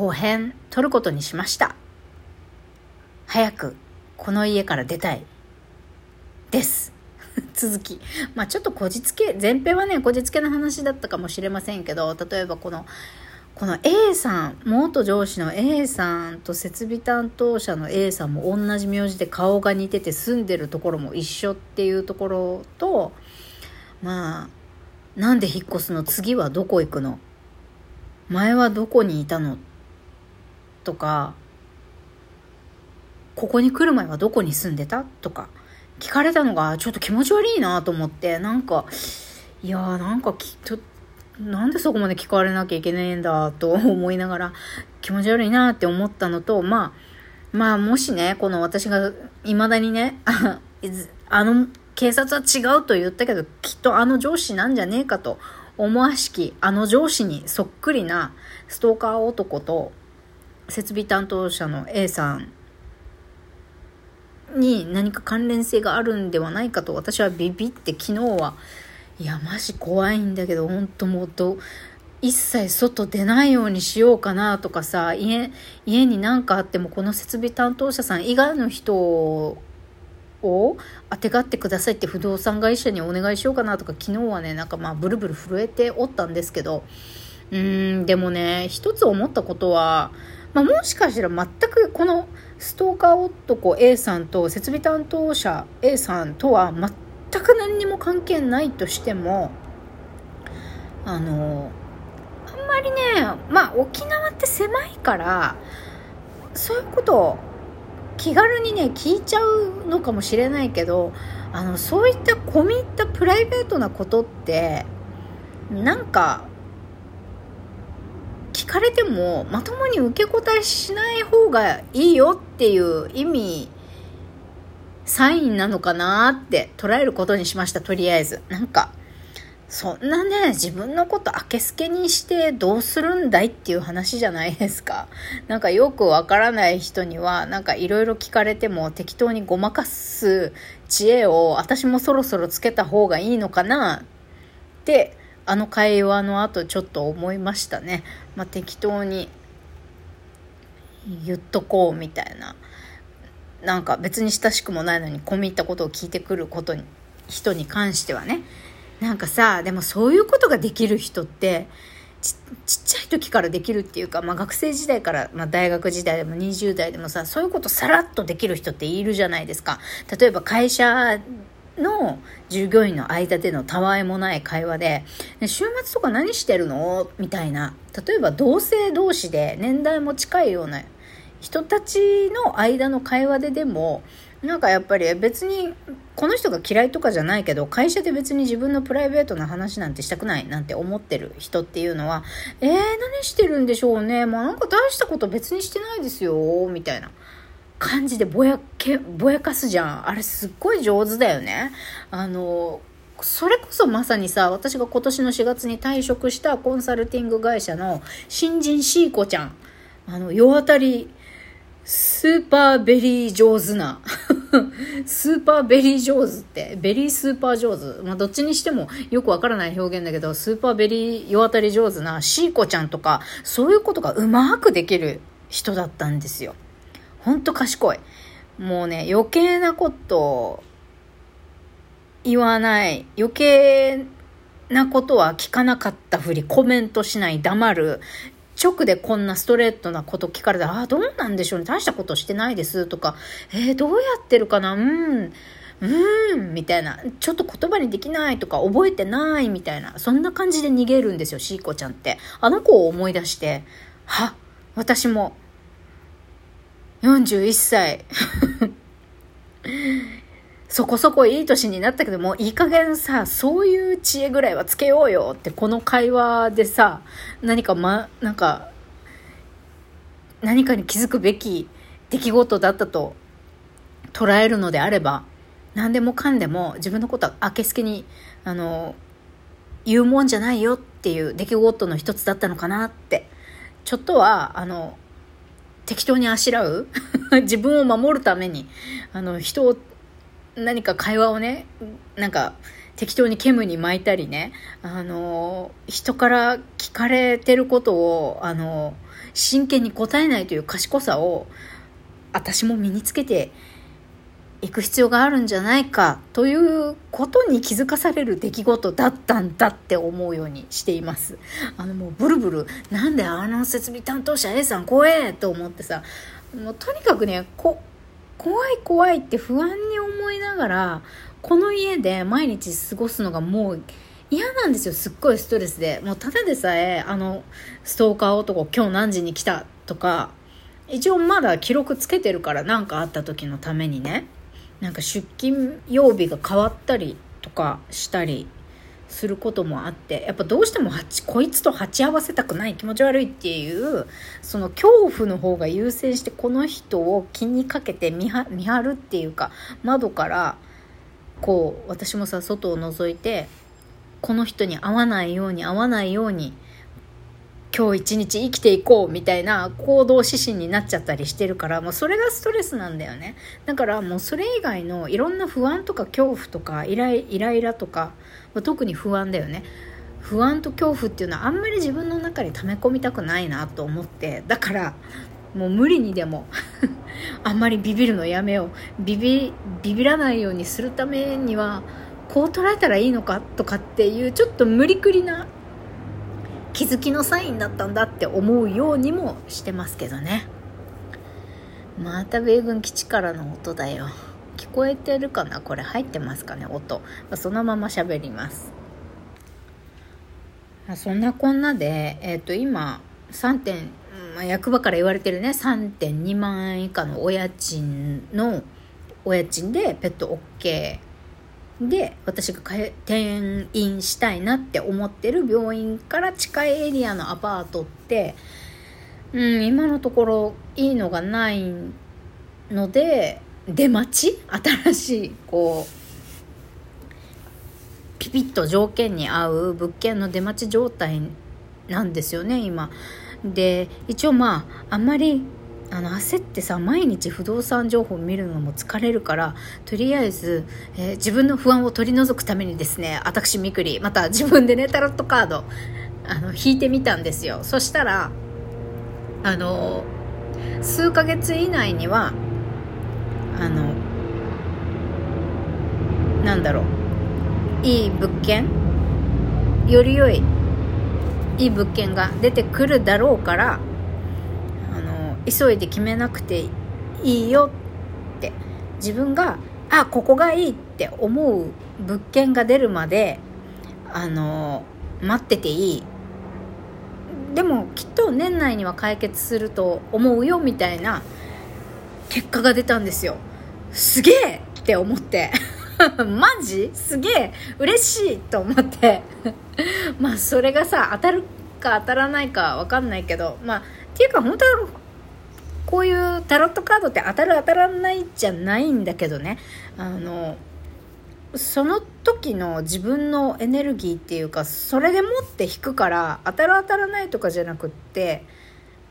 後編撮ることにしました。早くこの家から出たい。です。続き。まあちょっとこじつけ、前編はね、こじつけの話だったかもしれませんけど、例えばこの、この A さん、元上司の A さんと設備担当者の A さんも同じ名字で顔が似てて住んでるところも一緒っていうところと、まあ、なんで引っ越すの？次はどこ行くの？前はどこにいたの？とか、ここに来る前はどこに住んでた？とか、聞かれたのがちょっと気持ち悪いなと思って、なんか、いやーなんかきっと、なんでそこまで聞かれなきゃいけないんだと思いながら気持ち悪いなって思ったのと、まあ、まあもしね、この私が未だにね、あの警察は違うと言ったけど、きっとあの上司なんじゃねえかと思わしき、あの上司にそっくりなストーカー男と設備担当者の A さんに何か関連性があるんではないかと私はビビって昨日は。いやマジ怖いんだけど本当もうど一切外出ないようにしようかなとかさ家家に何かあってもこの設備担当者さん以外の人をあてがってくださいって不動産会社にお願いしようかなとか昨日はねなんかまあブルブル震えておったんですけどうーんでもね一つ思ったことは、まあ、もしかしたら全くこのストーカー男 A さんと設備担当者 A さんとは全く何にも関係ないとしてもあのあんまりねまあ沖縄って狭いからそういうことを気軽にね聞いちゃうのかもしれないけどあのそういった込み入ったプライベートなことってなんか聞かれてもまともに受け答えしない方がいいよっていう意味サインなのかなって捉えることにしましたとりあえず。なんかそんなね自分のことあけすけにしてどうするんだいっていう話じゃないですか。なんかよくわからない人にはなんかいろいろ聞かれても適当にごまかす知恵を私もそろそろつけた方がいいのかなってあの会話の後ちょっと思いましたね。まあ、適当に言っとこうみたいな。なんか別に親しくもないのに込み入ったことを聞いてくることに、人に関してはね。なんかさ、でもそういうことができる人って、ちちっちゃい時からできるっていうか、まあ、学生時代から、まあ、大学時代でも20代でもさそういうことさらっとできる人っているじゃないですか例えば会社の従業員の間でのたわいもない会話で、週末とか何してるの？みたいな。例えば同性同士で年代も近いような人たちの間の会話ででも、なんかやっぱり別にこの人が嫌いとかじゃないけど会社で別に自分のプライベートな話なんてしたくないなんて思ってる人っていうのはえー、何してるんでしょうね。まあなんか大したこと別にしてないですよみたいな。感じでぼやけ、ぼやかすじゃん。あれすっごい上手だよね。あの、それこそまさにさ、私が今年の4月に退職したコンサルティング会社の新人シーコちゃん。あの、世渡り、 super very 上手な。super very 上手って、 very super 上手。まあ、どっちにしてもよくわからない表現だけど、 super very 世渡り上手なシーコちゃんとか、そういうことがうまくできる人だったんですよ。ほんと賢い。もうね、余計なこと言わない。余計なことは聞かなかったふり、コメントしない、黙る。直でこんなストレートなこと聞かれたら、ああ、どうなんでしょうね。大したことしてないですとか、えー、どうやってるかなうん。うーん、みたいな。ちょっと言葉にできないとか、覚えてないみたいな。そんな感じで逃げるんですよ、シーコちゃんって。あの子を思い出して、は、私も、41歳。そこそこいい年になったけども、いい加減さ、そういう知恵ぐらいはつけようよって、この会話でさ、何かま、なんか、何かに気づくべき出来事だったと捉えるのであれば、何でもかんでも自分のことはあけすけに、あの、言うもんじゃないよっていう出来事の一つだったのかなって、ちょっとは、あの、適当にあしらう？自分を守るために、あの、人を、何か会話をね、なんか、適当にケムに巻いたりね、あの、人から聞かれてることを、あの、真剣に答えないという賢さを、私も身につけて行く必要があるんじゃないかということに気づかされる出来事だったんだって思うようにしています。あのもうブルブル、なんであの設備担当者 A さん怖えと思ってさ、もうとにかくね、こ、怖い怖いって不安に思いながら、この家で毎日過ごすのがもう嫌なんですよ。すっごいストレスで。もうただでさえ、あの、ストーカー男今日何時に来たとか、一応まだ記録つけてるから何かあった時のためにね。なんか出勤曜日が変わったりとかしたりすることもあってやっぱどうしてもこいつと鉢合わせたくない気持ち悪いっていうその恐怖の方が優先してこの人を気にかけて見張るっていうか窓からこう私もさ外を覗いてこの人に会わないように会わないように今日一日生きていこうみたいな行動指針になっちゃったりしてるからもうそれがストレスなんだよね。だからもうそれ以外のいろんな不安とか恐怖とかイライライラとか特に不安だよね。不安と恐怖っていうのはあんまり自分の中に溜め込みたくないなと思って。だからもう無理にでも あんまりビビるのやめよう。ビビビビらないようにするためにはこう捉えたらいいのかとかっていうちょっと無理くりな気づきのサインだったんだって思うようにもしてますけどね。また米軍基地からの音だよ。聞こえてるかな？これ入ってますかね？音、そのまま喋ります。そんなこんなで、えっ、ー、と今3点、まあ、役場から言われてるね。3.2万円以下のお家賃のお家賃でペット OK で私が転院したいなって思ってる病院から近いエリアのアパートって、うん、今のところいいのがないので出待ち？新しいこうピピッと条件に合う物件の出待ち状態なんですよね今。で一応まああんまりあの焦ってさ毎日不動産情報を見るのも疲れるからとりあえず、えー、自分の不安を取り除くためにですね私みくりまた自分でねタロットカードあの引いてみたんですよ。そしたらあの数ヶ月以内にはあのなんだろういい物件より良いいい物件が出てくるだろうから急いで決めなくていいよって。自分があここがいいって思う物件が出るまであの待ってていい。でもきっと年内には解決すると思うよみたいな結果が出たんですよ。すげえって思って。マジ？すげえ。嬉しいと思って。まあそれがさ当たるか当たらないか分かんないけど。まあっていうか本当はこういうタロットカードって当たる当たらないじゃないんだけどね。あのその時の自分のエネルギーっていうかそれでもって引くから当たる当たらないとかじゃなくって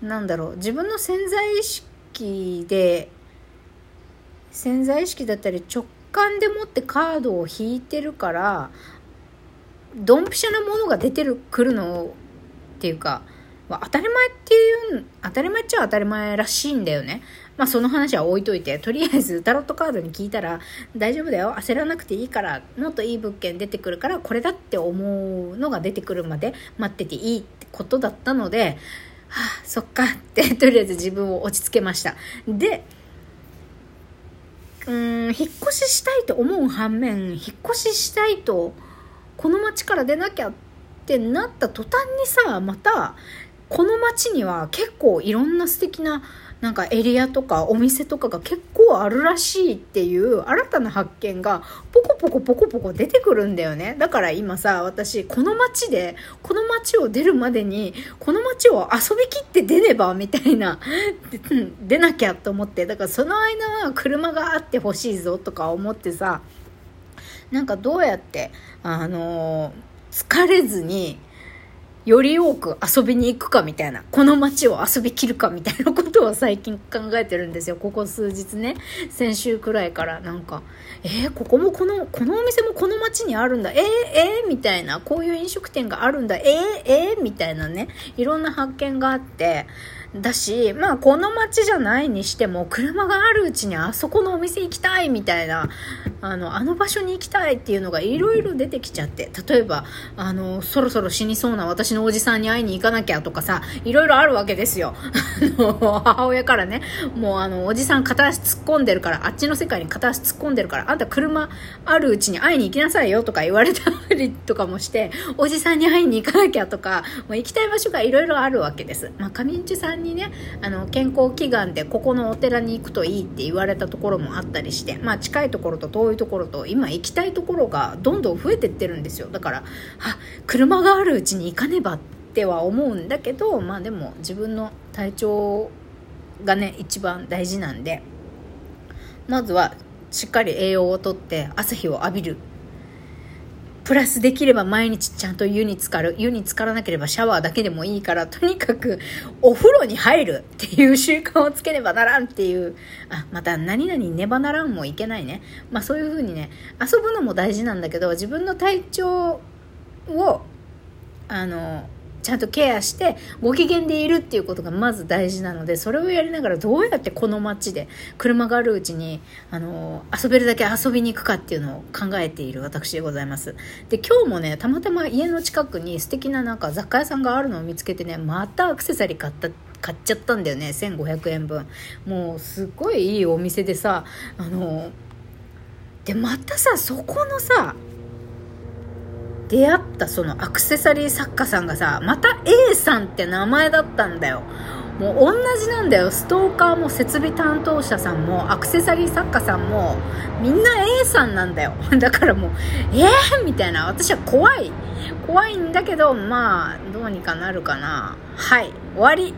なんだろう自分の潜在意識で潜在意識だったり直感でもってカードを引いてるからドンピシャなものが出てくるのっていうかまあ、当たり前っていう、当たり前っちゃ当たり前らしいんだよね。まあその話は置いといて、とりあえずタロットカードに聞いたら、大丈夫だよ、焦らなくていいから、もっといい物件出てくるから、これだって思うのが出てくるまで待ってていいってことだったので、はあ、そっかって、とりあえず自分を落ち着けました。で、うん、引っ越ししたいと思う反面、引っ越ししたいと、この町から出なきゃってなった途端にさ、また、この街には結構いろんな素敵ななんかエリアとかお店とかが結構あるらしいっていう新たな発見がポコポコポコポコ出てくるんだよね。だから今さ、私この街で、この街を出るまでに、この街を遊びきって出ねばみたいな、出なきゃと思って、だからその間は車があってほしいぞとか思ってさ、なんかどうやって、あのー、疲れずに、より多く遊びに行くかみたいな、この街を遊びきるかみたいなことを最近考えてるんですよ。ここ数日ね。先週くらいからなんか、えー、ここもこの、このお店もこの街にあるんだ。えー、えー、みたいな、こういう飲食店があるんだ。えー、えー、みたいなね、いろんな発見があって、だし、まあこの街じゃないにしても、車があるうちにあそこのお店行きたいみたいな、あの、あの場所に行きたいっていうのがいろいろ出てきちゃって、例えば、あの、そろそろ死にそうな私のおじさんに会いに行かなきゃとかさ、いろいろあるわけですよ。あの、母親からね、もうあの、おじさん片足突っ込んでるから、あっちの世界に片足突っ込んでるから、あんた車あるうちに会いに行きなさいよとか言われたりとかもして、おじさんに会いに行かなきゃとか、もう行きたい場所がいろいろあるわけです。まあ、上市さにね、あの、健康祈願でここのお寺に行くといいって言われたところもあったりして、まあ、近いところと遠いところと、今行きたいところがどんどん増えてってるんですよ。だから、あ、車があるうちに行かねばっては思うんだけど、まあでも自分の体調がね、一番大事なんで、まずはしっかり栄養をとって朝日を浴びるプラスできれば毎日ちゃんと湯に浸かる。湯に浸からなければシャワーだけでもいいから、とにかくお風呂に入るっていう習慣をつけねばならんっていう、あ、また何々ねばならんもいけないね。まあそういう風にね、遊ぶのも大事なんだけど、自分の体調を、あの、ちゃんとケアしてご機嫌でいるっていうことがまず大事なのでそれをやりながらどうやってこの街で車があるうちにあの遊べるだけ遊びに行くかっていうのを考えている私でございます。で今日もねたまたま家の近くに素敵ななんか雑貨屋さんがあるのを見つけてねまたアクセサリー買った買っちゃったんだよね1500円分。もうすっごいいいお店でさあのでまたさそこのさ出会ったそのアクセサリー作家さんがさ、また A さんって名前だったんだよ。もう同じなんだよ。ストーカーも設備担当者さんもアクセサリー作家さんもみんな A さんなんだよ。だからもう、えー、みたいな。私は怖い。怖いんだけど、まあ、どうにかなるかな。はい。終わり。